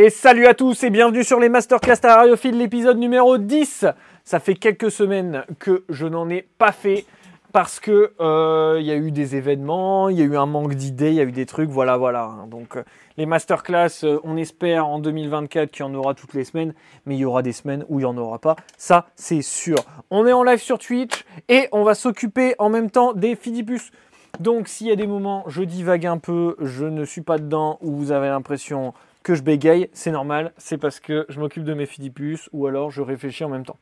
Et salut à tous et bienvenue sur les Masterclass Terrariophiles, l'épisode numéro 10. Ça fait quelques semaines que je n'en ai pas fait parce que euh, il y a eu des événements, il y a eu un manque d'idées, il y a eu des trucs, voilà, voilà. Donc euh, les masterclass, euh, on espère en 2024 qu'il y en aura toutes les semaines, mais il y aura des semaines où il n'y en aura pas, ça c'est sûr. On est en live sur Twitch et on va s'occuper en même temps des Fidipus. Donc s'il y a des moments, je divague un peu, je ne suis pas dedans, où vous avez l'impression que je bégaye, c'est normal, c'est parce que je m'occupe de mes Fidipus ou alors je réfléchis en même temps.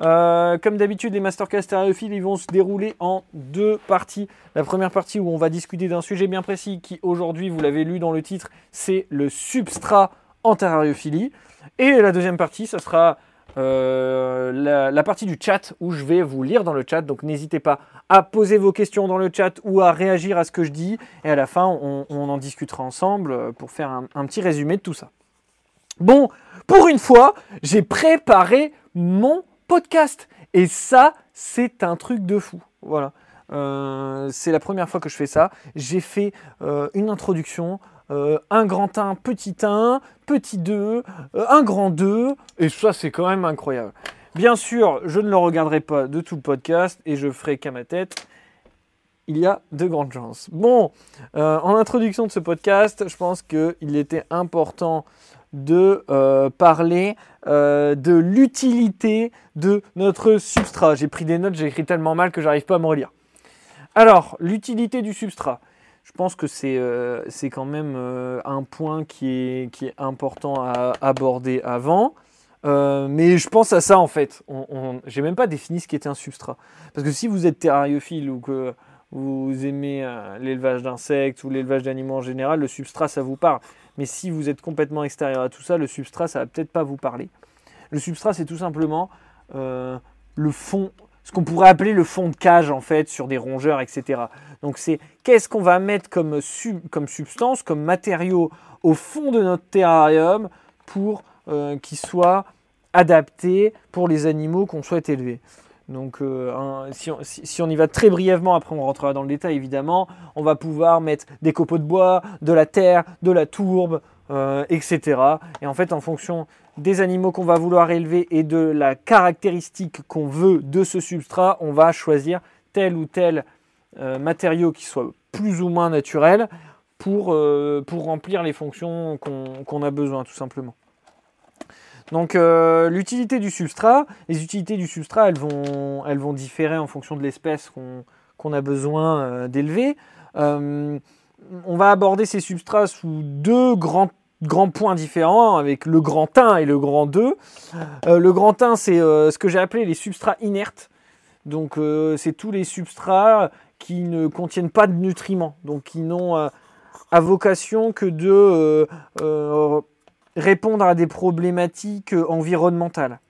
Euh, comme d'habitude, les masterclass stéréophiles, ils vont se dérouler en deux parties. La première partie où on va discuter d'un sujet bien précis qui aujourd'hui, vous l'avez lu dans le titre, c'est le substrat en terrariophilie. Et la deuxième partie, ce sera euh, la, partie du chat où je vais vous lire dans le chat. Donc n'hésitez pas à poser vos questions dans le chat ou à réagir à ce que je dis. Et à la fin, on, en discutera ensemble pour faire un, petit résumé de tout ça. Bon, pour une fois, j'ai préparé mon podcast. Et ça, c'est un truc de fou. Voilà. Euh, c'est la première fois que je fais ça. J'ai fait euh, une introduction, euh, un grand 1, petit 1, petit 2, euh, un grand 2, et ça c'est quand même incroyable. Bien sûr, je ne le regarderai pas de tout le podcast et je ferai qu'à ma tête. Il y a de grandes chances. Bon, euh, en introduction de ce podcast, je pense qu'il était important de parler de l'utilité de notre substrat. J'ai pris des notes, j'ai écrit tellement mal que j'arrive pas à me relire. Alors, l'utilité du substrat je pense que c'est euh, quand même euh, un point qui est, qui est important à aborder avant. Euh, mais je pense à ça en fait. On, J'ai même pas défini ce qu'était un substrat. Parce que si vous êtes terrariophile ou que vous aimez l'élevage d'insectes ou l'élevage d'animaux en général, le substrat ça vous parle. Mais si vous êtes complètement extérieur à tout ça, le substrat ça va peut-être pas vous parler. Le substrat c'est tout simplement le fond, ce qu'on pourrait appeler le fond de cage en fait sur des rongeurs, etc. Donc c'est qu'est-ce qu'on va mettre comme, comme, substance, comme matériau au fond de notre terrarium pour euh, qu'il soit adapté pour les animaux qu'on souhaite élever. Donc euh, si, on, si, on, y va très brièvement, après on rentrera dans le détail évidemment, on va pouvoir mettre des copeaux de bois, de la terre, de la tourbe, euh, etc. Et en fait en fonction des animaux qu'on va vouloir élever et de la caractéristique qu'on veut de ce substrat, on va choisir tel ou tel euh, matériau qui soit plus ou moins naturel pour, euh, remplir les fonctions qu'on a besoin tout simplement. Donc l'utilité du substrat, les utilités du substrat, elles vont différer en fonction de l'espèce qu'on a besoin d'élever. On va aborder ces substrats sous deux grands points différents avec le grand 1 et le grand 2. Euh, le grand 1, c'est euh, ce que j'ai appelé les substrats inertes. Donc, euh, c'est tous les substrats qui ne contiennent pas de nutriments, donc qui n'ont à vocation que de répondre à des problématiques environnementales.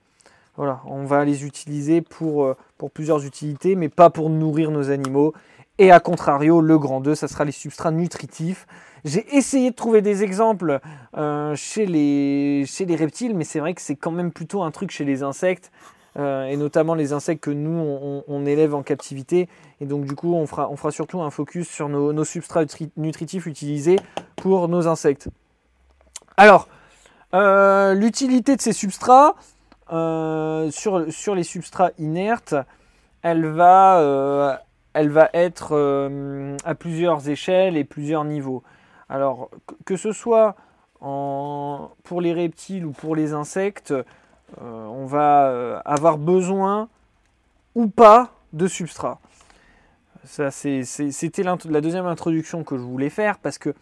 Voilà, on va les utiliser pour plusieurs utilités, mais pas pour nourrir nos animaux. Et à contrario, le grand 2, ça sera les substrats nutritifs. J'ai essayé de trouver des exemples euh, chez, les, chez les reptiles, mais c'est vrai que c'est quand même plutôt un truc chez les insectes, euh, et notamment les insectes que nous, on, élève en captivité. Et donc du coup, on fera, on fera surtout un focus sur nos, substrats nutritifs utilisés pour nos insectes. Alors, euh, l'utilité de ces substrats, sur, sur les substrats inertes, elle va elle va être euh, à plusieurs échelles et plusieurs niveaux. Alors, que ce soit pour les reptiles ou pour les insectes, euh, on va euh, avoir besoin ou pas de substrat. C'était la deuxième introduction que je voulais faire parce que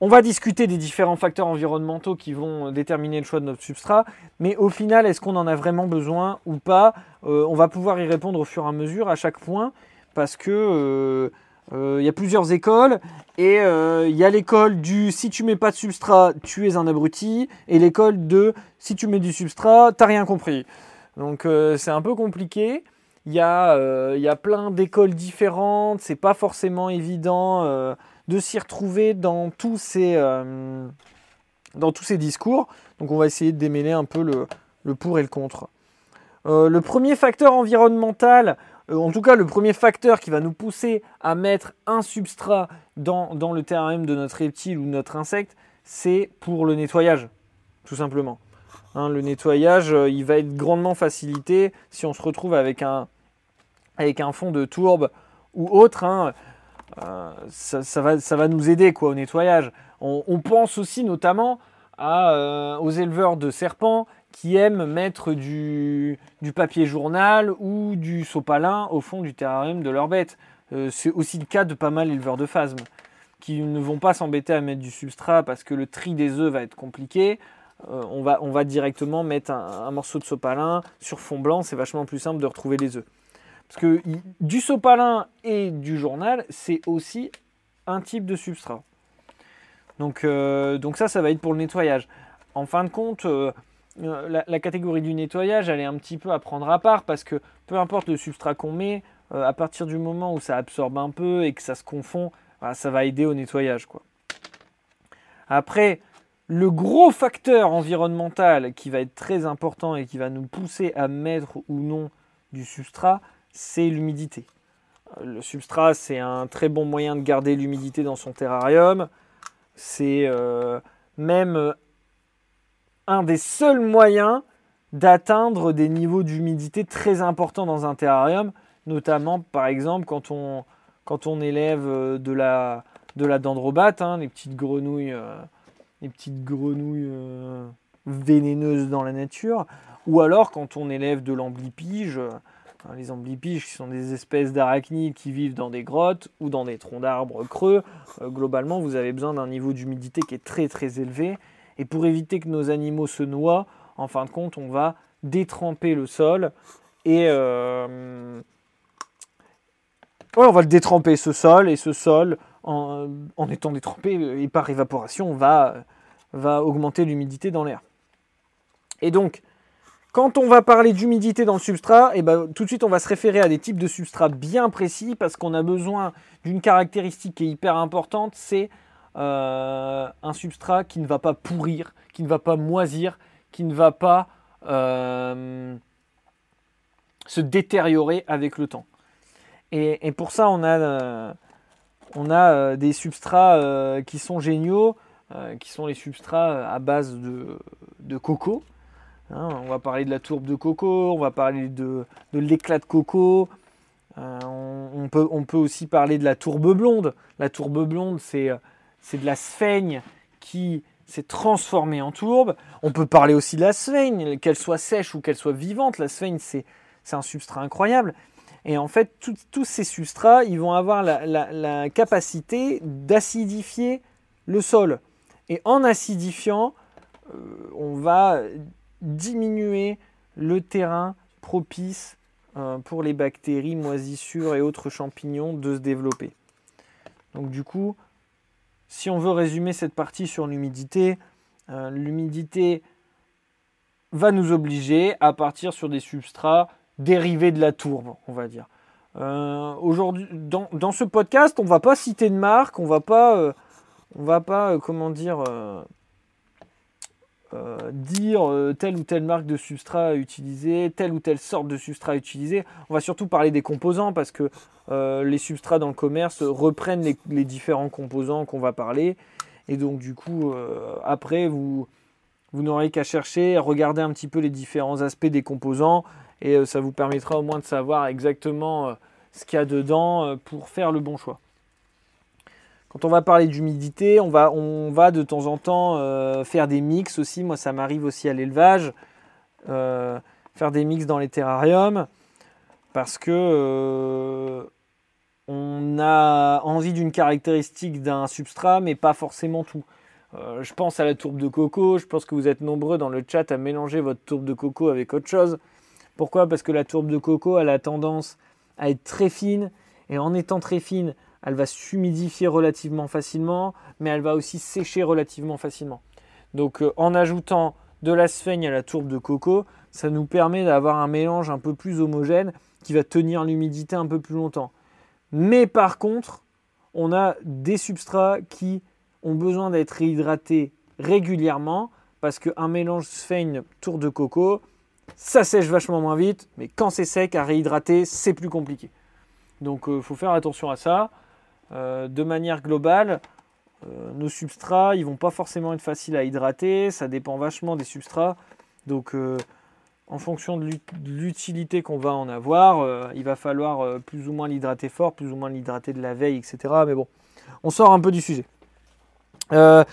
on va discuter des différents facteurs environnementaux qui vont déterminer le choix de notre substrat, mais au final, est-ce qu'on en a vraiment besoin ou pas? Euh, On va pouvoir y répondre au fur et à mesure à chaque point, parce que euh, euh, y a plusieurs écoles, et il y a l'école du si tu mets pas de substrat, tu es un abruti, et l'école de si tu mets du substrat, t'as rien compris. Donc c'est un peu compliqué. Il y, y a plein d'écoles différentes, c'est pas forcément évident de s'y retrouver dans tous ces, euh, dans tous ces discours. Donc on va essayer de démêler un peu le, pour et le contre. Euh, le premier facteur environnemental, euh, en tout cas le premier facteur qui va nous pousser à mettre un substrat dans, le terrarium de notre reptile ou notre insecte, c'est pour le nettoyage, tout simplement. Hein, le nettoyage, il va être grandement facilité si on se retrouve avec un, avec un fond de tourbe ou autre. Hein, euh, ça, va, ça va nous aider quoi, au nettoyage. On, pense aussi notamment à, aux éleveurs de serpents qui aiment mettre du, papier journal ou du sopalin au fond du terrarium de leurs bêtes. c'est aussi le cas de pas mal d'éleveurs de phasmes qui ne vont pas s'embêter à mettre du substrat parce que le tri des œufs va être compliqué. Euh, on, va, on, va, directement mettre un, morceau de sopalin sur fond blanc, c'est vachement plus simple de retrouver les œufs. Parce que du sopalin et du journal, c'est aussi un type de substrat. Donc, euh, donc ça, ça va être pour le nettoyage. En fin de compte, euh, la, la, catégorie du nettoyage, elle est un petit peu à prendre à part parce que peu importe le substrat qu'on met, à partir du moment où ça absorbe un peu et que ça se confond, ça va aider au nettoyage. Après, le gros facteur environnemental qui va être très important et qui va nous pousser à mettre ou non du substrat, c'est l'humidité. Euh, le substrat, c'est un très bon moyen de garder l'humidité dans son terrarium. C'est euh, même euh, un des seuls moyens d'atteindre des niveaux d'humidité très importants dans un terrarium, notamment par exemple quand on, élève de la, de la dendrobate, hein, les petites grenouilles, vénéneuses dans la nature, ou alors quand on élève de l'amblipige, les amblipiges qui sont des espèces d'arachnides qui vivent dans des grottes ou dans des troncs d'arbres creux, globalement vous avez besoin d'un niveau d'humidité qui est très très élevé. Et pour éviter que nos animaux se noient, en fin de compte, on va détremper le sol et, on va le détremper ce sol et ce sol, en, étant détrempé et par évaporation, va, va augmenter l'humidité dans l'air. Et donc, quand on va parler d'humidité dans le substrat, eh ben, tout de suite on va se référer à des types de substrats bien précis parce qu'on a besoin d'une caractéristique qui est hyper importante, c'est euh, un substrat qui ne va pas pourrir, qui ne va pas moisir, qui ne va pas euh, se détériorer avec le temps. Et, pour ça, on a, euh, on a des substrats qui sont géniaux, qui sont les substrats à base de, coco. Hein, on va parler de la tourbe de coco, on va parler de, l'éclat de coco. On, peut, on, peut, aussi parler de la tourbe blonde. La tourbe blonde, c'est de la sphaigne qui s'est transformée en tourbe. On peut parler aussi de la sphaigne, qu'elle soit sèche ou qu'elle soit vivante. La sphaigne, c'est un substrat incroyable. Et en fait, tous ces substrats, ils vont avoir la, capacité d'acidifier le sol. Et en acidifiant, euh, on va diminuer le terrain propice euh, pour les bactéries, moisissures et autres champignons de se développer. Donc du coup, si on veut résumer cette partie sur l'humidité, euh, l'humidité va nous obliger à partir sur des substrats dérivé de la tourbe, on va dire. Euh, aujourd'hui, dans, ce podcast, on va pas citer de marque, on va pas, on va pas, comment dire, dire telle ou telle marque de substrat à utiliser, telle ou telle sorte de substrat à utiliser. On va surtout parler des composants parce que les substrats dans le commerce reprennent les, différents composants qu'on va parler. Et donc du coup, après, vous, n'aurez qu'à chercher, regarder un petit peu les différents aspects des composants et euh, ça vous permettra au moins de savoir exactement euh, ce qu'il y a dedans euh, pour faire le bon choix. Quand on va parler d'humidité, on va, de temps en temps faire des mix aussi. Moi, ça m'arrive aussi à l'élevage, faire des mix dans les terrariums, parce que on a envie d'une caractéristique d'un substrat, mais pas forcément tout. je pense à la tourbe de coco. Je pense que vous êtes nombreux dans le chat à mélanger votre tourbe de coco avec autre chose. Pourquoi? Parce que la tourbe de coco, a tendance à être très fine, et en étant très fine, elle va s'humidifier relativement facilement, mais elle va aussi sécher relativement facilement. Donc euh, en ajoutant de la sphaigne à la tourbe de coco, ça nous permet d'avoir un mélange un peu plus homogène qui va tenir l'humidité un peu plus longtemps. Mais par contre, on a des substrats qui ont besoin d'être réhydratés régulièrement parce qu'un mélange sphaigne tourbe de coco, ça sèche vachement moins vite, mais quand c'est sec, à réhydrater, c'est plus compliqué. Donc il euh, faut faire attention à ça. Euh, de manière globale, nos substrats, ils vont pas forcément être faciles à hydrater, ça dépend vachement des substrats. Donc en fonction de l'utilité qu'on va en avoir, il va falloir plus ou moins l'hydrater fort, plus ou moins l'hydrater de la veille, etc. Mais bon, on sort un peu du sujet. on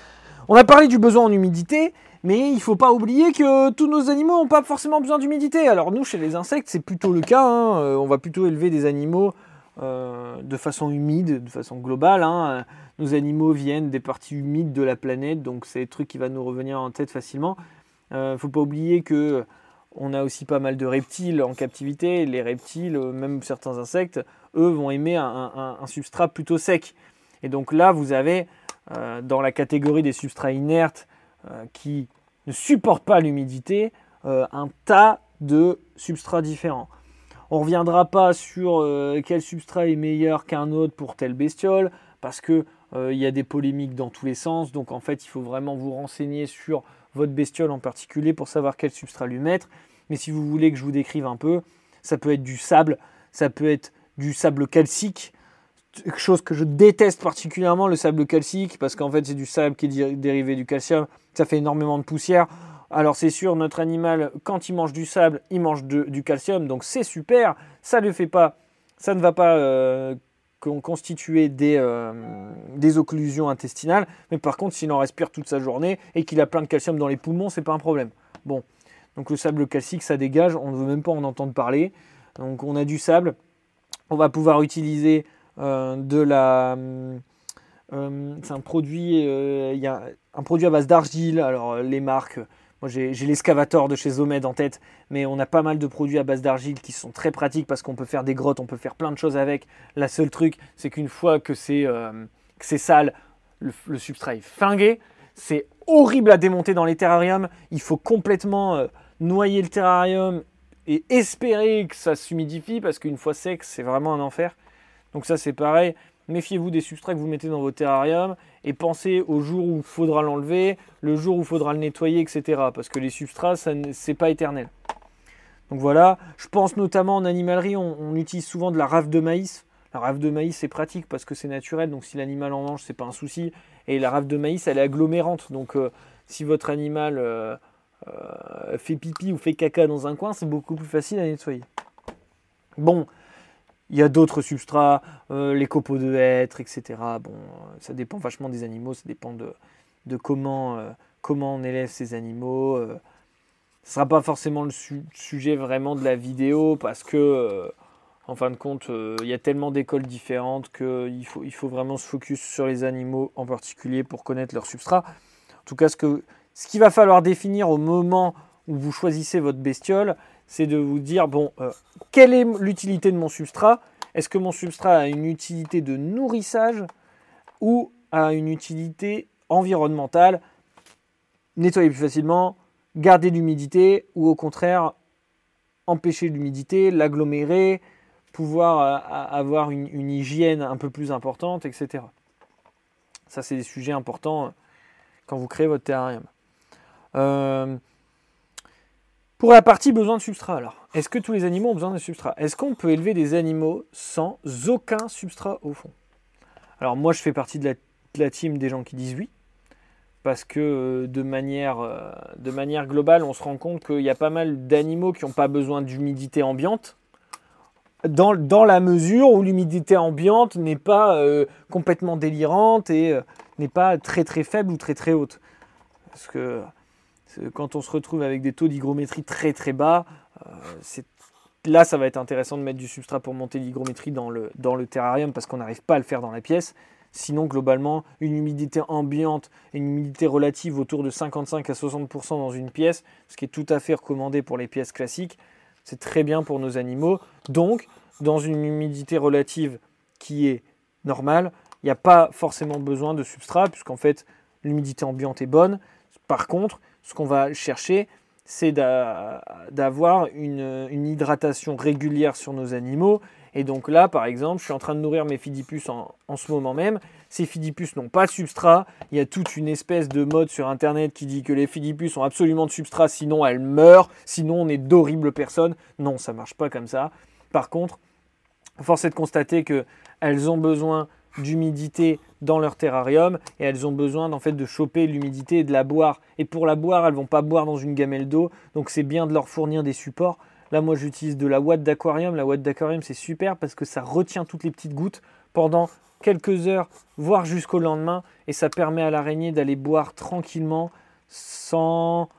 a parlé du besoin en humidité. Mais il ne faut pas oublier que tous nos animaux n'ont pas forcément besoin d'humidité. Alors nous, chez les insectes, c'est plutôt le cas. Hein. Euh, on va plutôt élever des animaux euh, de façon humide, de façon globale. Hein. Nos animaux viennent des parties humides de la planète, donc c'est des trucs qui vont nous revenir en tête facilement. Il euh, ne faut pas oublier que on a aussi pas mal de reptiles en captivité. Les reptiles, même certains insectes, eux, vont aimer un, substrat plutôt sec. Et donc là, vous avez dans la catégorie des substrats inertes qui ne supporte pas l'humidité, euh, un tas de substrats différents. On ne reviendra pas sur euh, quel substrat est meilleur qu'un autre pour telle bestiole, parce qu'il euh, y a des polémiques dans tous les sens. Donc en fait, il faut vraiment vous renseigner sur votre bestiole en particulier pour savoir quel substrat lui mettre. Mais si vous voulez que je vous décrive un peu, ça peut être du sable, ça peut être du sable calcique, quelque chose que je déteste particulièrement, le sable calcique, parce qu'en fait c'est du sable qui est dérivé du calcium, ça fait énormément de poussière. Alors c'est sûr, notre animal, quand il mange du sable, il mange du calcium, donc c'est super, ça ne fait pas, ça ne va pas euh, constituer des, euh, des, occlusions intestinales, mais par contre s'il en respire toute sa journée et qu'il a plein de calcium dans les poumons, c'est pas un problème. Bon, donc le sable calcique, ça dégage, on ne veut même pas en entendre parler. Donc on a du sable, on va pouvoir utiliser euh, de la. C'est un produit, il y a un produit à base d'argile. Alors les marques, moi j'ai l'excavator de chez Zomed en tête, mais on a pas mal de produits à base d'argile qui sont très pratiques parce qu'on peut faire des grottes, on peut faire plein de choses avec. La seule truc, c'est qu'une fois que c'est sale, le, substrat est fingué. C'est horrible à démonter dans les terrariums. Il faut complètement noyer le terrarium et espérer que ça s'humidifie parce qu'une fois sec, c'est vraiment un enfer. Donc ça c'est pareil, méfiez-vous des substrats que vous mettez dans vos terrariums et pensez au jour où il faudra l'enlever, le jour où il faudra le nettoyer, etc. Parce que les substrats, ce n'est pas éternel. Donc voilà, je pense notamment en animalerie, on, utilise souvent de la rave de maïs. La rave de maïs c'est pratique parce que c'est naturel, donc si l'animal en mange, c'est pas un souci. Et la rave de maïs, elle est agglomérante, donc euh, si votre animal euh, euh, fait pipi ou fait caca dans un coin, c'est beaucoup plus facile à nettoyer. Bon, il y a d'autres substrats, euh, les copeaux de hêtre, etc. Bon, ça dépend vachement des animaux, ça dépend de, comment, euh, comment on élève ces animaux. Euh. Ce ne sera pas forcément le sujet vraiment de la vidéo parce que, en fin de compte, il y a tellement d'écoles différentes qu'il faut, il faut vraiment se focus sur les animaux en particulier pour connaître leur substrat. En tout cas, ce, que, ce qu'il va falloir définir au moment où vous choisissez votre bestiole, c'est de vous dire, bon, euh, quelle est l'utilité de mon substrat? Est-ce que mon substrat a une utilité de nourrissage ou a une utilité environnementale? Nettoyer plus facilement, garder l'humidité ou au contraire empêcher l'humidité, l'agglomérer, pouvoir euh, avoir une, hygiène un peu plus importante, etc. Ça, c'est des sujets importants euh, quand vous créez votre terrarium. Pour la partie besoin de substrat, alors, est-ce que tous les animaux ont besoin de substrat? Est-ce qu'on peut élever des animaux sans aucun substrat au fond? Alors moi, je fais partie de la, team des gens qui disent oui, parce que euh, de manière, euh, de manière globale, on se rend compte qu'il y a pas mal d'animaux qui n'ont pas besoin d'humidité ambiante, dans, la mesure où l'humidité ambiante n'est pas euh, complètement délirante et n'est pas très très faible ou très très haute. Parce que quand on se retrouve avec des taux d'hygrométrie très très bas, euh, là ça va être intéressant de mettre du substrat pour monter l'hygrométrie dans le, dans le terrarium parce qu'on n'arrive pas à le faire dans la pièce. Sinon, globalement, une humidité ambiante et une humidité relative autour de 55 à 60% dans une pièce, ce qui est tout à fait recommandé pour les pièces classiques, c'est très bien pour nos animaux. Donc, dans une humidité relative qui est normale, il n'y a pas forcément besoin de substrat, puisqu'en fait, l'humidité ambiante est bonne. Par contre, ce qu'on va chercher, c'est d'avoir une, hydratation régulière sur nos animaux. Et donc là, par exemple, je suis en train de nourrir mes fidipus en, ce moment même. Ces fidipus n'ont pas de substrat. Il y a toute une espèce de mode sur Internet qui dit que les fidipus ont absolument de substrat, sinon elles meurent, sinon on est d'horribles personnes. Non, ça ne marche pas comme ça. Par contre, force est de constater qu'elles ont besoin d'humidité dans leur terrarium et elles ont besoin en fait de choper l'humidité et de la boire. Et pour la boire, elles vont pas boire dans une gamelle d'eau, donc c'est bien de leur fournir des supports. Là, moi, j'utilise de la ouate d'aquarium. La ouate d'aquarium, c'est super parce que ça retient toutes les petites gouttes pendant quelques heures, voire jusqu'au lendemain, et ça permet à l'araignée d'aller boire tranquillement sans,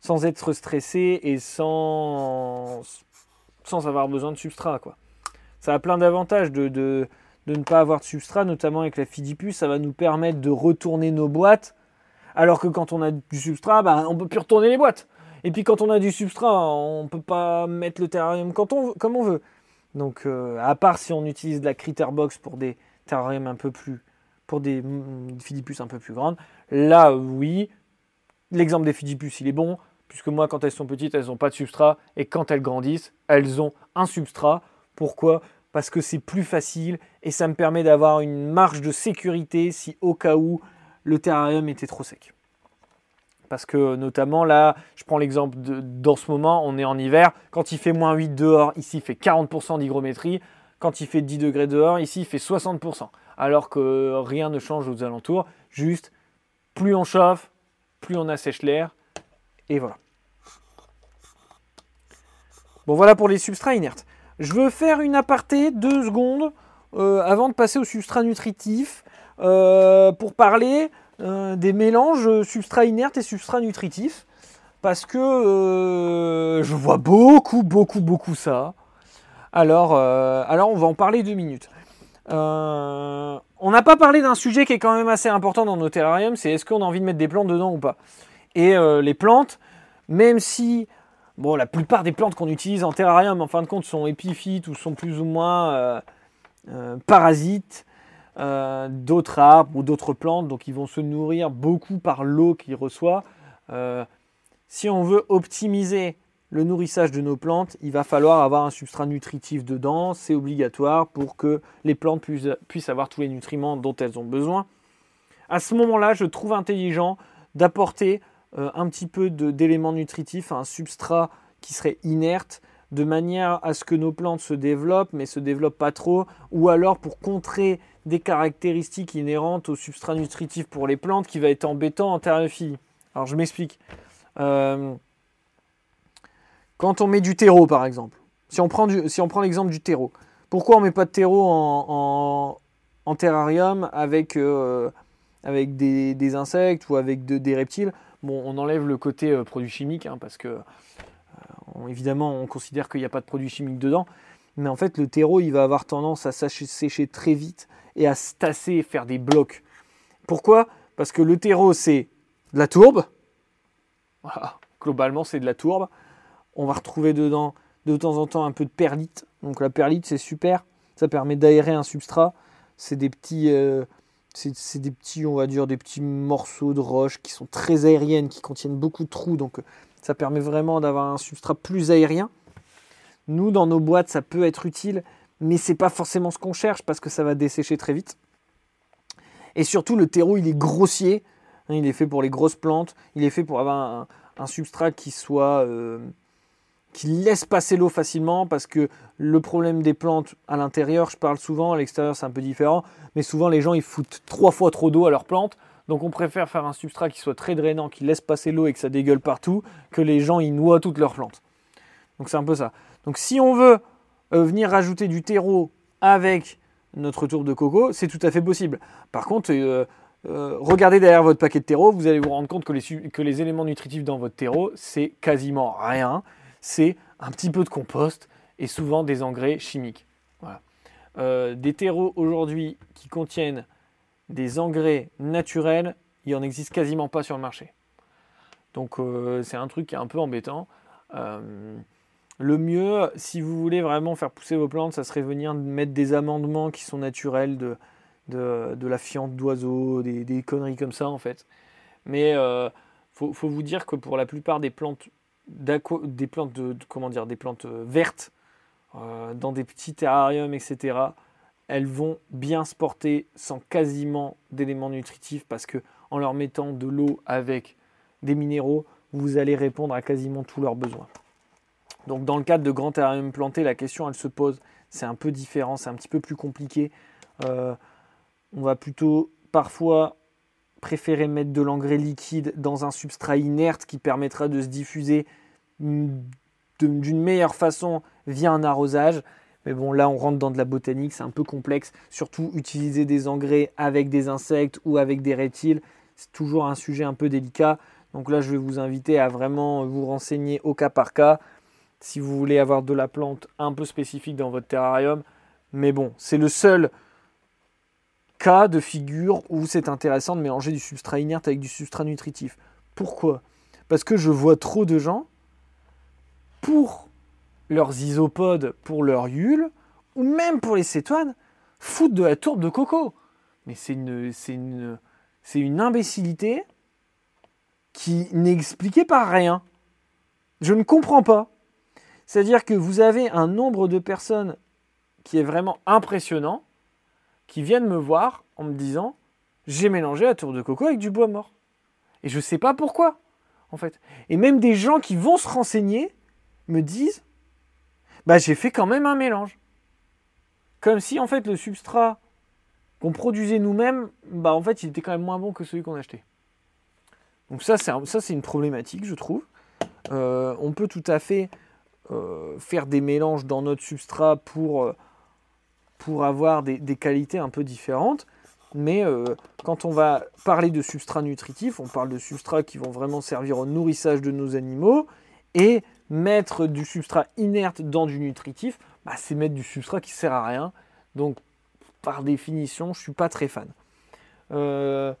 sans être stressé et sans, sans avoir besoin de substrat. Quoi. Ça a plein d'avantages de, de, ne pas avoir de substrat, notamment avec la Fidipus. Ça va nous permettre de retourner nos boîtes, alors que quand on a du substrat, bah, on ne peut plus retourner les boîtes. Et puis quand on a du substrat, on ne peut pas mettre le terrarium quand on, comme on veut. Donc, euh, à part si on utilise de la critter box pour des terrariums un peu plus, pour des Fidipus un peu plus grandes, là, oui, l'exemple des Fidipus, il est bon, puisque moi, quand elles sont petites, elles n'ont pas de substrat, et quand elles grandissent, elles ont un substrat. Pourquoi? Parce que c'est plus facile, et ça me permet d'avoir une marge de sécurité si au cas où le terrarium était trop sec. Parce que notamment là, je prends l'exemple dans ce moment, on est en hiver, quand il fait moins 8 dehors, ici il fait 40% d'hygrométrie, quand il fait 10 degrés dehors, ici il fait 60%. Alors que rien ne change aux alentours, juste plus on chauffe, plus on assèche l'air, et voilà. Bon, voilà pour les substrats inertes. Je veux faire une aparté, deux secondes, euh, avant de passer aux substrats nutritifs, euh, pour parler euh, des mélanges substrats inertes et substrats nutritifs. Parce que je vois beaucoup, beaucoup, beaucoup ça. Alors, alors, on va en parler deux minutes. on n'a pas parlé d'un sujet qui est quand même assez important dans nos terrariums, c'est est-ce qu'on a envie de mettre des plantes dedans ou pas. Et les plantes, même si bon, la plupart des plantes qu'on utilise en terrarium, en fin de compte, sont épiphytes ou sont plus ou moins euh, euh, parasites d'autres arbres ou d'autres plantes, donc ils vont se nourrir beaucoup par l'eau qu'ils reçoivent. si on veut optimiser le nourrissage de nos plantes, il va falloir avoir un substrat nutritif dedans, c'est obligatoire pour que les plantes puissent, puissent, avoir tous les nutriments dont elles ont besoin. À ce moment-là, je trouve intelligent d'apporter euh, un petit peu d'éléments nutritifs, un substrat qui serait inerte, de manière à ce que nos plantes se développent, mais se développent pas trop, ou alors pour contrer des caractéristiques inhérentes au substrat nutritif pour les plantes qui va être embêtant en terraphilie. Alors je m'explique. Euh, quand on met du terreau par exemple, si on prend, l'exemple du terreau, pourquoi on ne met pas de terreau en, terrarium avec, euh, avec des, insectes ou avec des reptiles? Bon, on enlève le côté euh, produit chimique, hein, parce que euh, évidemment, on considère qu'il n'y a pas de produit chimique dedans. Mais en fait, le terreau, il va avoir tendance à sécher très vite et à se tasser faire des blocs. Pourquoi? Parce que le terreau, c'est de la tourbe. Voilà, globalement, c'est de la tourbe. On va retrouver dedans de temps en temps un peu de perlite. Donc la perlite, c'est super. Ça permet d'aérer un substrat. C'est des petits, euh, c'est des petits, on va dire, des petits morceaux de roche qui sont très aériennes, qui contiennent beaucoup de trous, donc euh, ça permet vraiment d'avoir un substrat plus aérien. Nous, dans nos boîtes, ça peut être utile, mais c'est pas forcément ce qu'on cherche parce que ça va dessécher très vite. Et surtout, le terreau, il est grossier. Hein, il est fait pour les grosses plantes. Il est fait pour avoir un, substrat qui soit euh, qui laisse passer l'eau facilement parce que le problème des plantes à l'intérieur, je parle souvent, à l'extérieur c'est un peu différent, mais souvent les gens ils foutent trois fois trop d'eau à leurs plantes. Donc on préfère faire un substrat qui soit très drainant, qui laisse passer l'eau et que ça dégueule partout, que les gens ils noient toutes leurs plantes. Donc c'est un peu ça. Donc si on veut euh, venir rajouter du terreau avec notre tourbe de coco, c'est tout à fait possible. Par contre, euh, euh, regardez derrière votre paquet de terreau, vous allez vous rendre compte que les, que les éléments nutritifs dans votre terreau, c'est quasiment rien c'est un petit peu de compost et souvent des engrais chimiques. Euh, des terreaux aujourd'hui qui contiennent des engrais naturels, il en existe quasiment pas sur le marché. Donc euh, c'est un truc qui est un peu embêtant. Euh, le mieux, si vous voulez vraiment faire pousser vos plantes, ça serait venir mettre des amendements qui sont naturels de, la fiente d'oiseaux, des, conneries comme ça en fait. Mais il faut, vous dire que pour la plupart des plantes des plantes de, comment dire des plantes euh, vertes euh, dans des petits terrariums etc elles vont bien se porter sans quasiment d'éléments nutritifs parce que en leur mettant de l'eau avec des minéraux vous allez répondre à quasiment tous leurs besoins. Donc dans le cadre de grands terrariums plantés la question elle se pose. C'est un peu différent c'est un petit peu plus compliqué. Euh, on va plutôt parfois préférer mettre de l'engrais liquide dans un substrat inerte qui permettra de se diffuser d'une meilleure façon via un arrosage. Mais bon, là, on rentre dans de la botanique, c'est un peu complexe. Surtout, utiliser des engrais avec des insectes ou avec des reptiles, c'est toujours un sujet un peu délicat. Donc là, je vais vous inviter à vraiment vous renseigner au cas par cas si vous voulez avoir de la plante un peu spécifique dans votre terrarium. Mais bon, c'est le seul cas de figure où c'est intéressant de mélanger du substrat inerte avec du substrat nutritif. Pourquoi? Parce que je vois trop de gens, pour leurs isopodes, pour leurs yules, ou même pour les cétoines, foutre de la tourbe de coco. Mais c'est une, c'est imbécilité qui n'est expliquée par rien. Je ne comprends pas. C'est-à-dire que vous avez un nombre de personnes qui est vraiment impressionnant, qui viennent me voir en me disant j'ai mélangé la tour de coco avec du bois mort. Et je ne sais pas pourquoi, en fait. Et même des gens qui vont se renseigner me disent bah j'ai fait quand même un mélange. Comme si en fait le substrat qu'on produisait nous-mêmes, bah en fait il était quand même moins bon que celui qu'on achetait. Donc ça c'est ça c'est une problématique je trouve. Euh, on peut tout à fait euh, faire des mélanges dans notre substrat pour euh, pour avoir des, qualités un peu différentes. Mais quand on va parler de substrats nutritifs, on parle de substrats qui vont vraiment servir au nourrissage de nos animaux. Et mettre du substrat inerte dans du nutritif, bah, c'est mettre du substrat qui sert à rien. Donc, par définition, je ne suis pas très fan. Euh,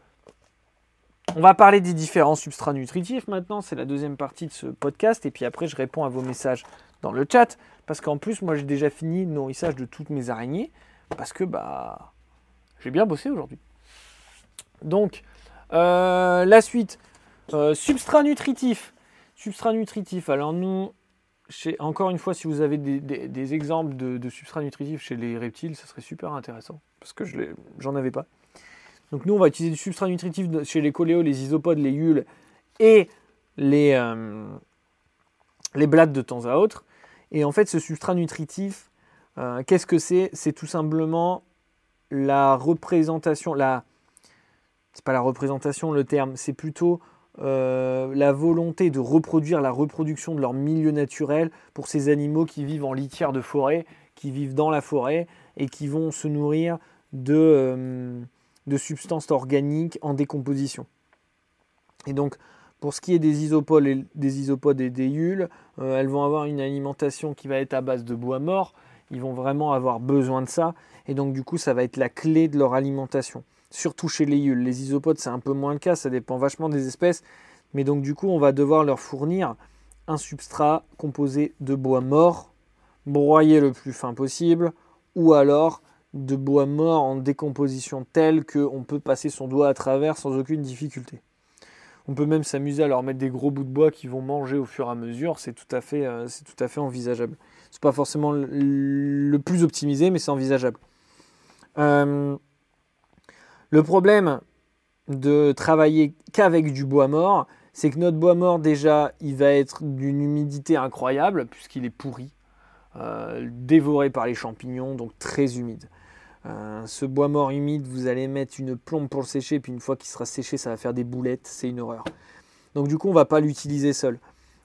on va parler des différents substrats nutritifs maintenant. C'est la deuxième partie de ce podcast. Et puis après, je réponds à vos messages dans le chat. Parce qu'en plus, moi, j'ai déjà fini le nourrissage de toutes mes araignées. Parce que bah, j'ai bien bossé aujourd'hui. Donc, euh, la suite. Euh, substrat nutritif. Substrat nutritif. Alors, nous, encore une fois, si vous avez des, exemples de, substrats nutritifs chez les reptiles, ça serait super intéressant. Parce que je j'en avais pas. Donc, nous, on va utiliser du substrat nutritif chez les coléos, les isopodes, les yules et les, euh, les blattes de temps à autre. Et en fait, ce substrat nutritif, euh, qu'est-ce que c'est? C'est tout simplement la représentation, la... c'est pas la représentation le terme, c'est plutôt euh, la volonté de reproduire la reproduction de leur milieu naturel pour ces animaux qui vivent en litière de forêt, qui vivent dans la forêt et qui vont se nourrir de, euh, substances organiques en décomposition. Et donc, pour ce qui est des isopodes et des, isopodes yules, euh, elles vont avoir une alimentation qui va être à base de bois mort. Ils vont vraiment avoir besoin de ça. Et donc, du coup, ça va être la clé de leur alimentation. Surtout chez les yules. Les isopodes, c'est un peu moins le cas. Ça dépend vachement des espèces. Mais donc, du coup, on va devoir leur fournir un substrat composé de bois mort, broyé le plus fin possible, ou alors de bois mort en décomposition telle qu'on peut passer son doigt à travers sans aucune difficulté. On peut même s'amuser à leur mettre des gros bouts de bois qui vont manger au fur et à mesure. C'est tout à fait, euh, c'est tout envisageable. C'est pas forcément le plus optimisé, mais c'est envisageable. Euh, le problème de travailler qu'avec du bois mort, c'est que notre bois mort déjà, il va être d'une humidité incroyable puisqu'il est pourri, euh, dévoré par les champignons, donc très humide. Euh, ce bois mort humide, vous allez mettre une plombe pour le sécher, puis une fois qu'il sera séché, ça va faire des boulettes, c'est une horreur. Donc du coup, on ne va pas l'utiliser seul,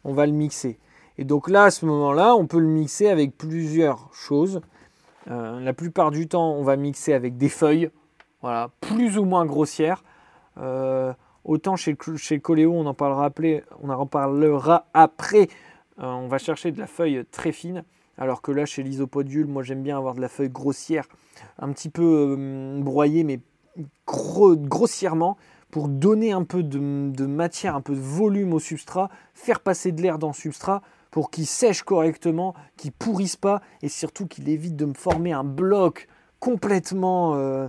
on va le mixer. Et donc là, à ce moment-là, on peut le mixer avec plusieurs choses. Euh, la plupart du temps, on va mixer avec des feuilles, voilà, plus ou moins grossières. Euh, autant chez, chez coléo, on en parlera après, on en reparlera après. on va chercher de la feuille très fine. Alors que là, chez l'isopodule, moi j'aime bien avoir de la feuille grossière, un petit peu euh, broyée, mais grossièrement, pour donner un peu de, matière, un peu de volume au substrat, faire passer de l'air dans le substrat pour qu'il sèche correctement, qu'il pourrisse pas, et surtout qu'il évite de me former un bloc complètement, euh,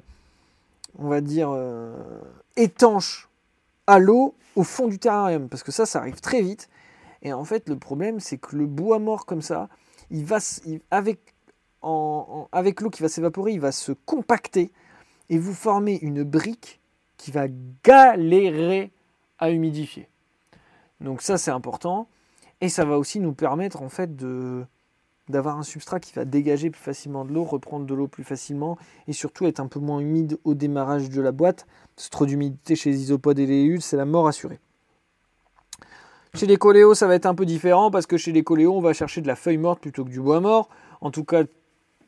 on va dire, euh, étanche à l'eau au fond du terrarium. Parce que ça, ça arrive très vite. Et en fait, le problème, c'est que le bois mort comme ça, il va, avec, avec l'eau qui va s'évaporer, il va se compacter et vous former une brique qui va galérer à humidifier. Donc ça c'est important et ça va aussi nous permettre en fait de d'avoir un substrat qui va dégager plus facilement de l'eau, reprendre de l'eau plus facilement et surtout être un peu moins humide au démarrage de la boîte. C'est trop d'humidité chez les isopodes et les hules, c'est la mort assurée. Chez les coléos, ça va être un peu différent parce que chez les coléos, on va chercher de la feuille morte plutôt que du bois mort. En tout cas,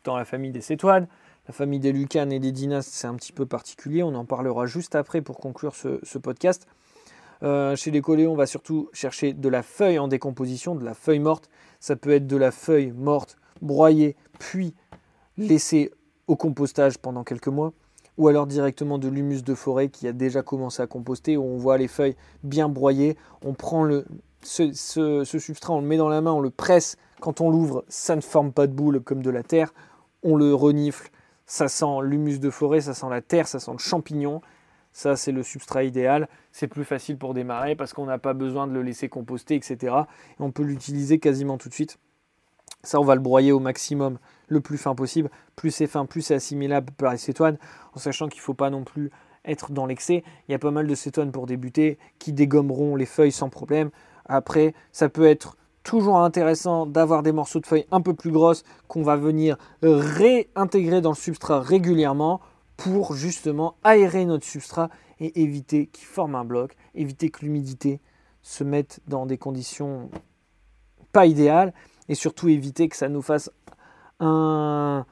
dans la famille des cétoines. La famille des lucanes et des dynastes, c'est un petit peu particulier. On en parlera juste après pour conclure ce, podcast. Euh, chez les coléos, on va surtout chercher de la feuille en décomposition, de la feuille morte. Ça peut être de la feuille morte broyée, puis laissée au compostage pendant quelques mois ou alors directement de l'humus de forêt qui a déjà commencé à composter, où on voit les feuilles bien broyées, on prend ce, substrat, on le met dans la main, on le presse, quand on l'ouvre, ça ne forme pas de boule comme de la terre, on le renifle, ça sent l'humus de forêt, ça sent la terre, ça sent le champignon, ça c'est le substrat idéal, c'est plus facile pour démarrer parce qu'on n'a pas besoin de le laisser composter, etc. Et on peut l'utiliser quasiment tout de suite. Ça, on va le broyer au maximum, le plus fin possible. Plus c'est fin, plus c'est assimilable par les cétoines, en sachant qu'il ne faut pas non plus être dans l'excès. Il y a pas mal de cétoines pour débuter qui dégommeront les feuilles sans problème. Après, ça peut être toujours intéressant d'avoir des morceaux de feuilles un peu plus grosses qu'on va venir réintégrer dans le substrat régulièrement pour justement aérer notre substrat et éviter qu'il forme un bloc, éviter que l'humidité se mette dans des conditions pas idéales et surtout éviter que ça nous fasse un,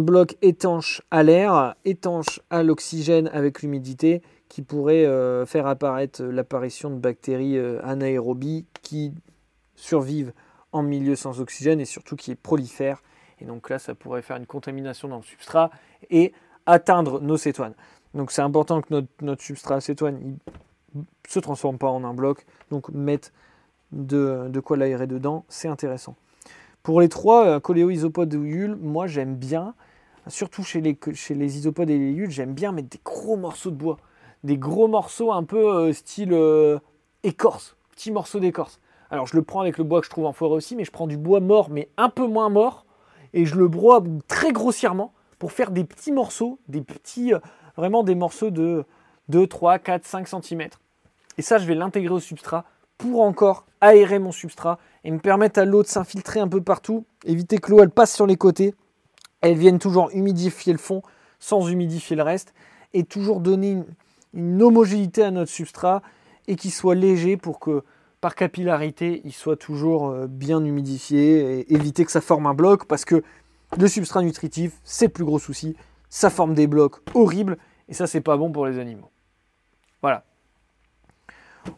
bloc étanche à l'air, étanche à l'oxygène avec l'humidité, qui pourrait euh, faire apparaître l'apparition de bactéries euh, anaérobies qui survivent en milieu sans oxygène et surtout qui prolifèrent. Et donc là, ça pourrait faire une contamination dans le substrat et atteindre nos cétoines. Donc c'est important que notre, notre substrat cétoine ne se transforme pas en un bloc. Donc mettre de, quoi l'aérer dedans, c'est intéressant. Pour les trois, euh, coléo, isopodes ou yules, moi j'aime bien, surtout chez les, chez les isopodes et les yules, j'aime bien mettre des gros morceaux de bois. Des gros morceaux un peu euh, style euh, écorce, petits morceaux d'écorce. Alors je le prends avec le bois que je trouve en forêt aussi, mais je prends du bois mort, mais un peu moins mort, et je le broie très grossièrement pour faire des petits morceaux, des petits, vraiment des morceaux de 2, 3, 4, 5 cm. Et ça, je vais l'intégrer au substrat pour encore aérer mon substrat et me permettre à l'eau de s'infiltrer un peu partout, éviter que l'eau elle passe sur les côtés, elle vienne toujours humidifier le fond sans humidifier le reste et toujours donner une, homogénéité à notre substrat et qu'il soit léger pour que par capillarité il soit toujours euh, bien humidifié et éviter que ça forme un bloc parce que le substrat nutritif c'est le plus gros souci, ça forme des blocs horribles et ça c'est pas bon pour les animaux. Voilà.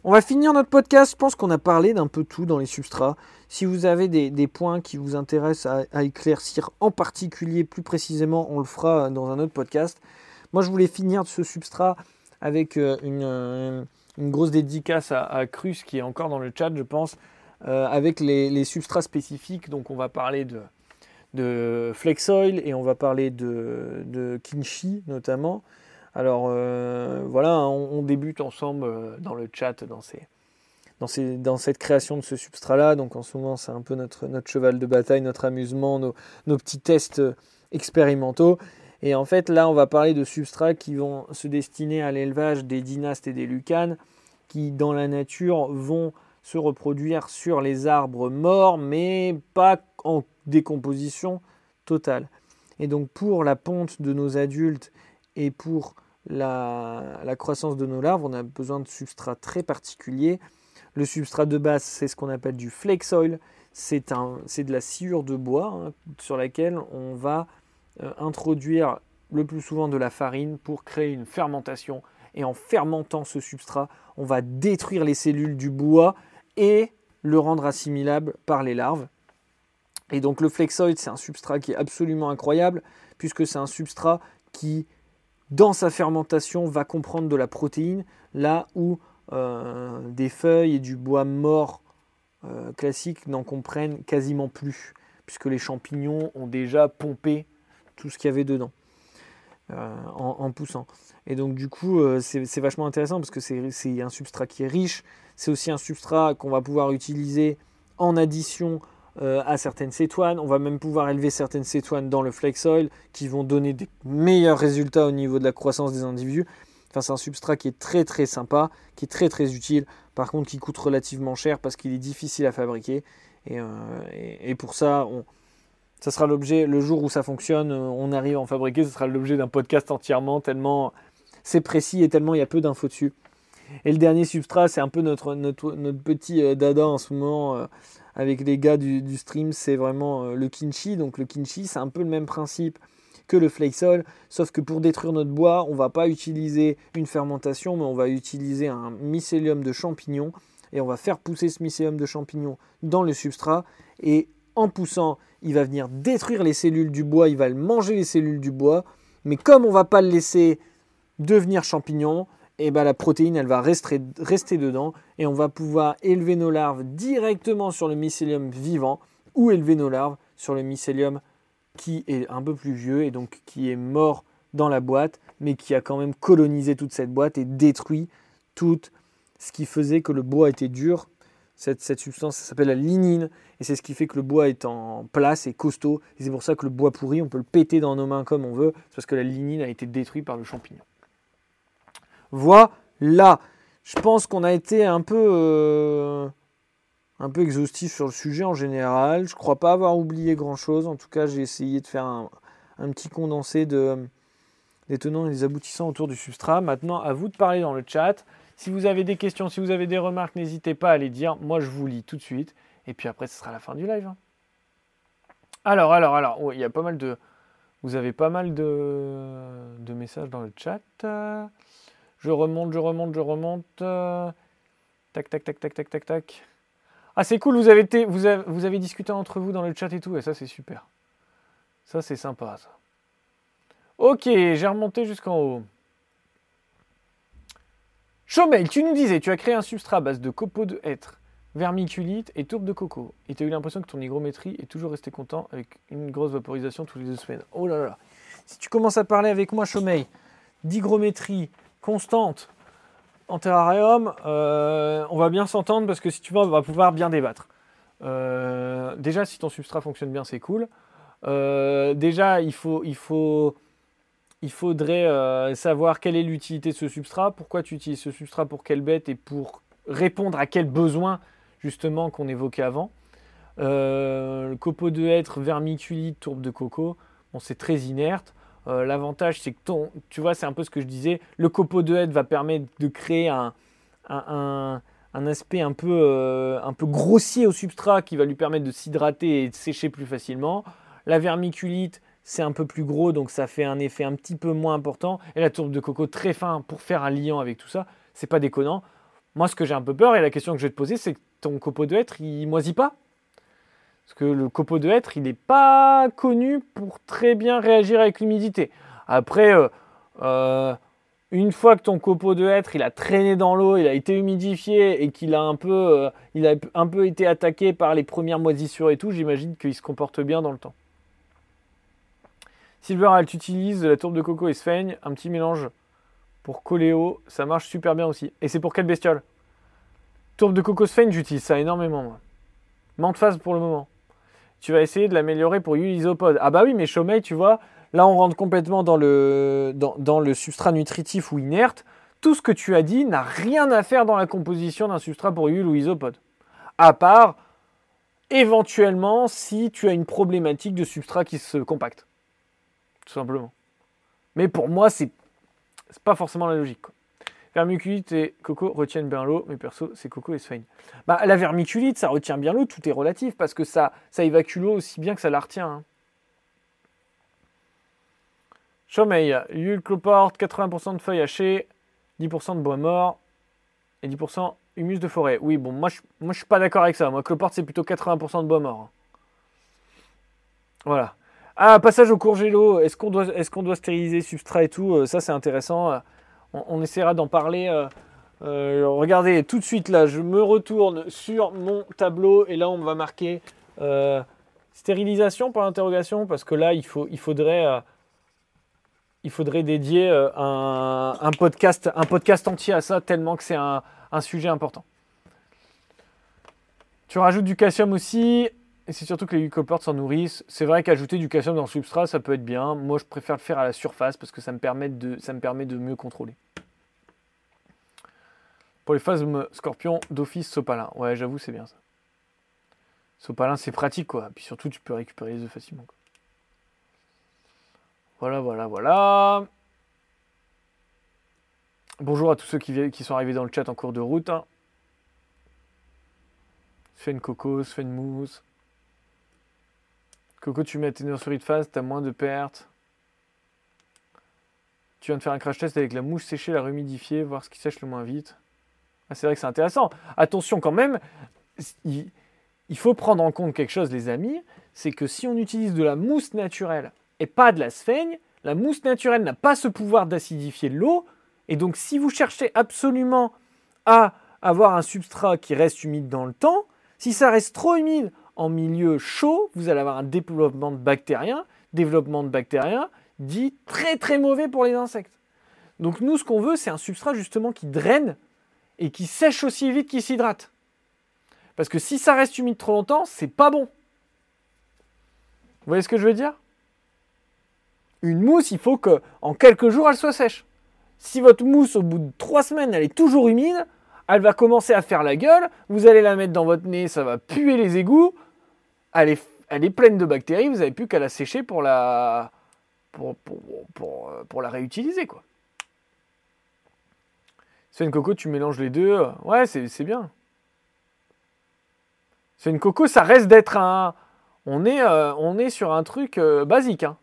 On va finir notre podcast. Je pense qu'on a parlé d'un peu tout dans les substrats. Si vous avez des, points qui vous intéressent à, éclaircir en particulier, plus précisément, on le fera dans un autre podcast. Moi, je voulais finir ce substrat avec euh, euh, une, grosse dédicace à, Cruz qui est encore dans le chat, je pense, euh, avec les, substrats spécifiques. Donc, on va parler de, de Flexoil et on va parler de, de Kinshi notamment. Alors euh, voilà, on, débute ensemble euh, dans le chat, dans, dans, cette création de ce substrat-là. Donc en ce moment, c'est un peu notre, notre cheval de bataille, notre amusement, nos, petits tests expérimentaux. Et en fait, là, on va parler de substrats qui vont se destiner à l'élevage des dynastes et des lucanes, qui dans la nature vont se reproduire sur les arbres morts, mais pas en décomposition totale. Et donc pour la ponte de nos adultes et pour la, croissance de nos larves, on a besoin de substrats très particuliers. Le substrat de base, c'est ce qu'on appelle du flexoil. C'est de la sciure de bois hein, sur laquelle on va euh, introduire le plus souvent de la farine pour créer une fermentation. Et en fermentant ce substrat, on va détruire les cellules du bois et le rendre assimilable par les larves. Et donc le flexoil, c'est un substrat qui est absolument incroyable puisque c'est un substrat qui dans sa fermentation, va comprendre de la protéine, là où euh, des feuilles et du bois mort euh, classique n'en comprennent quasiment plus, puisque les champignons ont déjà pompé tout ce qu'il y avait dedans euh, en, poussant. Et donc du coup, c'est vachement intéressant parce que c'est un substrat qui est riche, c'est aussi un substrat qu'on va pouvoir utiliser en addition euh, à certaines cétoines. On va même pouvoir élever certaines cétoines dans le flex oil qui vont donner des meilleurs résultats au niveau de la croissance des individus. Enfin, c'est un substrat qui est très très sympa, qui est très très utile, par contre qui coûte relativement cher parce qu'il est difficile à fabriquer Et, et, pour ça, on, ça sera l'objet, le jour où ça fonctionne, on arrive à en fabriquer, ce sera l'objet d'un podcast entièrement, tellement c'est précis et tellement il y a peu d'infos dessus. Et le dernier substrat, c'est un peu notre, notre, petit dada en ce moment avec les gars du, stream, c'est vraiment le kinchi. Donc le kinchi, c'est un peu le même principe que le flakesol, sauf que pour détruire notre bois, on va pas utiliser une fermentation, mais on va utiliser un mycélium de champignons et on va faire pousser ce mycélium de champignons dans le substrat et en poussant, il va venir détruire les cellules du bois, il va manger les cellules du bois, mais comme on va pas le laisser devenir champignon, et eh ben la protéine elle va rester, rester dedans et on va pouvoir élever nos larves directement sur le mycélium vivant ou élever nos larves sur le mycélium qui est un peu plus vieux et donc qui est mort dans la boîte, mais qui a quand même colonisé toute cette boîte et détruit tout ce qui faisait que le bois était dur. Cette, substance, s'appelle la lignine, et c'est ce qui fait que le bois est en place et costaud. Et c'est pour ça que le bois pourri, on peut le péter dans nos mains comme on veut, parce que la lignine a été détruite par le champignon. Voilà. Je pense qu'on a été un peu euh, un peu exhaustif sur le sujet en général. Je crois pas avoir oublié grand chose. En tout cas, j'ai essayé de faire un, petit condensé de, des tenants et des aboutissants autour du substrat. Maintenant, à vous de parler dans le chat. Si vous avez des questions, si vous avez des remarques, n'hésitez pas à les dire. Moi, je vous lis tout de suite. Et puis après, ce sera la fin du live. Hein. Alors, alors, alors, il y a pas mal de. Vous avez pas mal de, de messages dans le chat. Je remonte, je remonte, je remonte. Tac, tac, tac, tac, tac, tac, tac. Ah, c'est cool, vous avez, été, vous, avez, vous avez discuté entre vous dans le chat et tout, et ça, c'est super. Ça, c'est sympa, ça. Ok, j'ai remonté jusqu'en haut. Chomel, tu nous disais, tu as créé un substrat à base de copeaux de hêtre, vermiculite et tourbe de coco. Et tu as eu l'impression que ton hygrométrie est toujours resté content avec une grosse vaporisation tous les deux semaines. Oh là là. Si tu commences à parler avec moi, Chomel, d'hygrométrie constante, en terrarium, euh, on va bien s'entendre parce que si tu veux, on va pouvoir bien débattre. Euh, déjà, si ton substrat fonctionne bien, c'est cool. Euh, déjà, il, faut, il, faut, il faudrait savoir quelle est l'utilité de ce substrat, pourquoi tu utilises ce substrat pour quelle bête et pour répondre à quel besoin justement qu'on évoquait avant. le copeau de hêtre, vermiculite, tourbe de coco, bon, c'est très inerte. Euh, l'avantage, c'est que ton, tu vois, c'est un peu ce que je disais, le copeau de hêtre va permettre de créer un, aspect un peu, euh, un peu grossier au substrat qui va lui permettre de s'hydrater et de sécher plus facilement. La vermiculite, c'est un peu plus gros, donc ça fait un effet un petit peu moins important. Et la tourbe de coco très fin pour faire un liant avec tout ça, c'est pas déconnant. Moi, ce que j'ai un peu peur, et la question que je vais te poser, c'est ton copeau de hêtre, il moisit pas parce que le copeau de hêtre, il n'est pas connu pour très bien réagir avec l'humidité. Après, euh, euh, une fois que ton copeau de hêtre, il a traîné dans l'eau, il a été humidifié et qu'il a un peu, euh, il a un peu été attaqué par les premières moisissures et tout, j'imagine qu'il se comporte bien dans le temps. Silveral, tu utilises de la tourbe de coco et sphaigne, un petit mélange pour coléo, ça marche super bien aussi. Et c'est pour quelle bestiole? Tourbe de coco sphaigne, j'utilise ça énormément. Moi. Menthe phase pour le moment tu vas essayer de l'améliorer pour Ulisopod. Ah bah oui, mais Chomei, tu vois, là on rentre complètement dans le, dans, le substrat nutritif ou inerte. Tout ce que tu as dit n'a rien à faire dans la composition d'un substrat pour Ul ou Isopod. À part, éventuellement, si tu as une problématique de substrat qui se compacte. Tout simplement. Mais pour moi, c'est pas forcément la logique. Vermiculite et coco retiennent bien l'eau, mais perso, c'est coco et sphaigne. Bah, la vermiculite, ça retient bien l'eau, tout est relatif, parce que ça, ça évacue l'eau aussi bien que ça la retient. Hein. Chaumeil, Yule cloporte, 80% de feuilles hachées, 10% de bois mort et 10% humus de forêt. Oui, bon, moi je, moi, suis pas d'accord avec ça. Moi, cloporte, c'est plutôt 80% de bois mort. Hein. Voilà. Ah, passage au courgélo. Est-ce qu'on doit, est qu'on doit stériliser substrat et tout? Euh, Ça, c'est intéressant on, essaiera d'en parler. Euh, euh, regardez, tout de suite là, je me retourne sur mon tableau et là on va marquer euh, stérilisation pour l'interrogation parce que là il, faudrait, dédier un, podcast, un podcast entier à ça tellement que c'est un, sujet important. Tu rajoutes du calcium aussi. Et c'est surtout que les lycoportes s'en nourrissent. C'est vrai qu'ajouter du calcium dans le substrat, ça peut être bien. Moi, je préfère le faire à la surface parce que ça me permet de, mieux contrôler. Pour les phases scorpion, d'office sopalin. Ouais, j'avoue, c'est bien ça. Sopalin, c'est pratique, quoi. Puis surtout, tu peux récupérer les œufs facilement. Voilà, voilà, voilà. Bonjour à tous ceux qui, sont arrivés dans le chat en cours de route. Hein. Sven Coco, Sven Mousse. Coco, tu mets tes nurseries de phase, t'as moins de pertes. Tu viens de faire un crash test avec la mouche séchée, la rehumidifier, voir ce qui sèche le moins vite. Ah, c'est vrai que c'est intéressant. Attention quand même, il, faut prendre en compte quelque chose, les amis, c'est que si on utilise de la mousse naturelle et pas de la sphaigne, la mousse naturelle n'a pas ce pouvoir d'acidifier l'eau. Et donc, si vous cherchez absolument à avoir un substrat qui reste humide dans le temps, si ça reste trop humide en milieu chaud, vous allez avoir un développement de bactériens, développement de bactériens dit très très mauvais pour les insectes. Donc nous, ce qu'on veut, c'est un substrat justement qui draine et qui sèche aussi vite qu'il s'hydrate. Parce que si ça reste humide trop longtemps, c'est pas bon. Vous voyez ce que je veux dire? Une mousse, il faut que en quelques jours, elle soit sèche. Si votre mousse, au bout de trois semaines, elle est toujours humide, elle va commencer à faire la gueule, vous allez la mettre dans votre nez, ça va puer les égouts, elle est, pleine de bactéries, vous n'avez plus qu'à la sécher pour la, la réutiliser. quoi. une Coco, tu mélanges les deux, ouais, c'est bien. une Coco, ça reste d'être un... On est, euh, sur un truc euh, basique. Hein.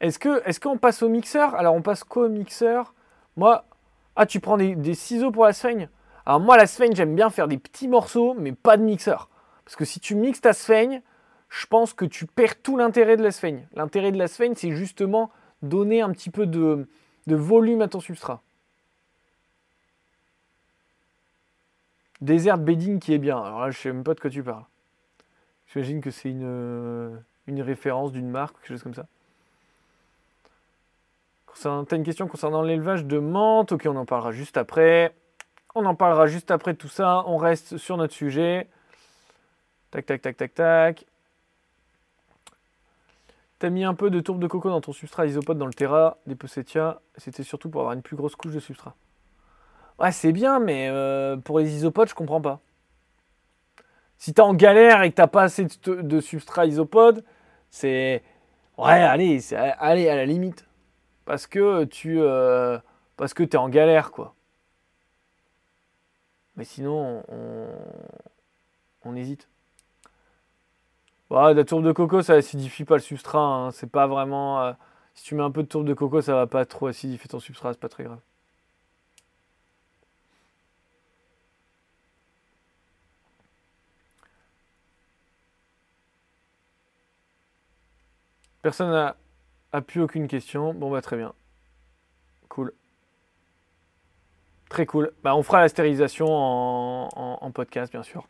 Est-ce que est qu'on passe au mixeur? Alors on passe quoi au mixeur Moi, ah, tu prends des, ciseaux pour la sphaigne Alors moi, la sphaigne, j'aime bien faire des petits morceaux, mais pas de mixeur. Parce que si tu mixes ta sphaigne, je pense que tu perds tout l'intérêt de la sphaigne. L'intérêt de la sphaigne, c'est justement donner un petit peu de, volume à ton substrat. Desert bedding qui est bien. Alors là, je sais même pas de quoi tu parles. J'imagine que c'est une, référence d'une marque, quelque chose comme ça. T'as une question concernant l'élevage de menthe. Ok, on en parlera juste après. On en parlera juste après tout ça. On reste sur notre sujet. Tac, tac, tac, tac, tac. T'as mis un peu de tourbe de coco dans ton substrat isopode dans le Terra, des Pocetia. C'était surtout pour avoir une plus grosse couche de substrat. Ouais, c'est bien, mais euh, pour les isopodes, je comprends pas. Si t'es en galère et que t'as pas assez de, substrat isopode, c'est. Ouais, allez, allez, à la limite parce que tu euh, parce que es en galère quoi. Mais sinon on, hésite. La tourbe de coco ça acidifie pas le substrat, hein. c'est pas vraiment. Euh, si tu mets un peu de tourbe de coco, ça va pas trop acidifier ton substrat, c'est pas très grave. Personne n'a plus aucune question. Bon, bah, très bien. Cool. Très cool. Bah, on fera la stérilisation en, podcast, bien sûr.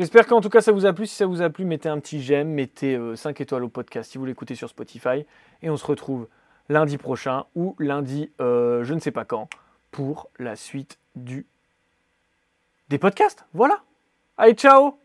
J'espère qu'en tout cas ça vous a plu. Si ça vous a plu, mettez un petit j'aime, mettez 5 euh, étoiles au podcast si vous l'écoutez sur Spotify. Et on se retrouve lundi prochain ou lundi, euh, je ne sais pas quand, pour la suite du des podcasts. Voilà. Allez, ciao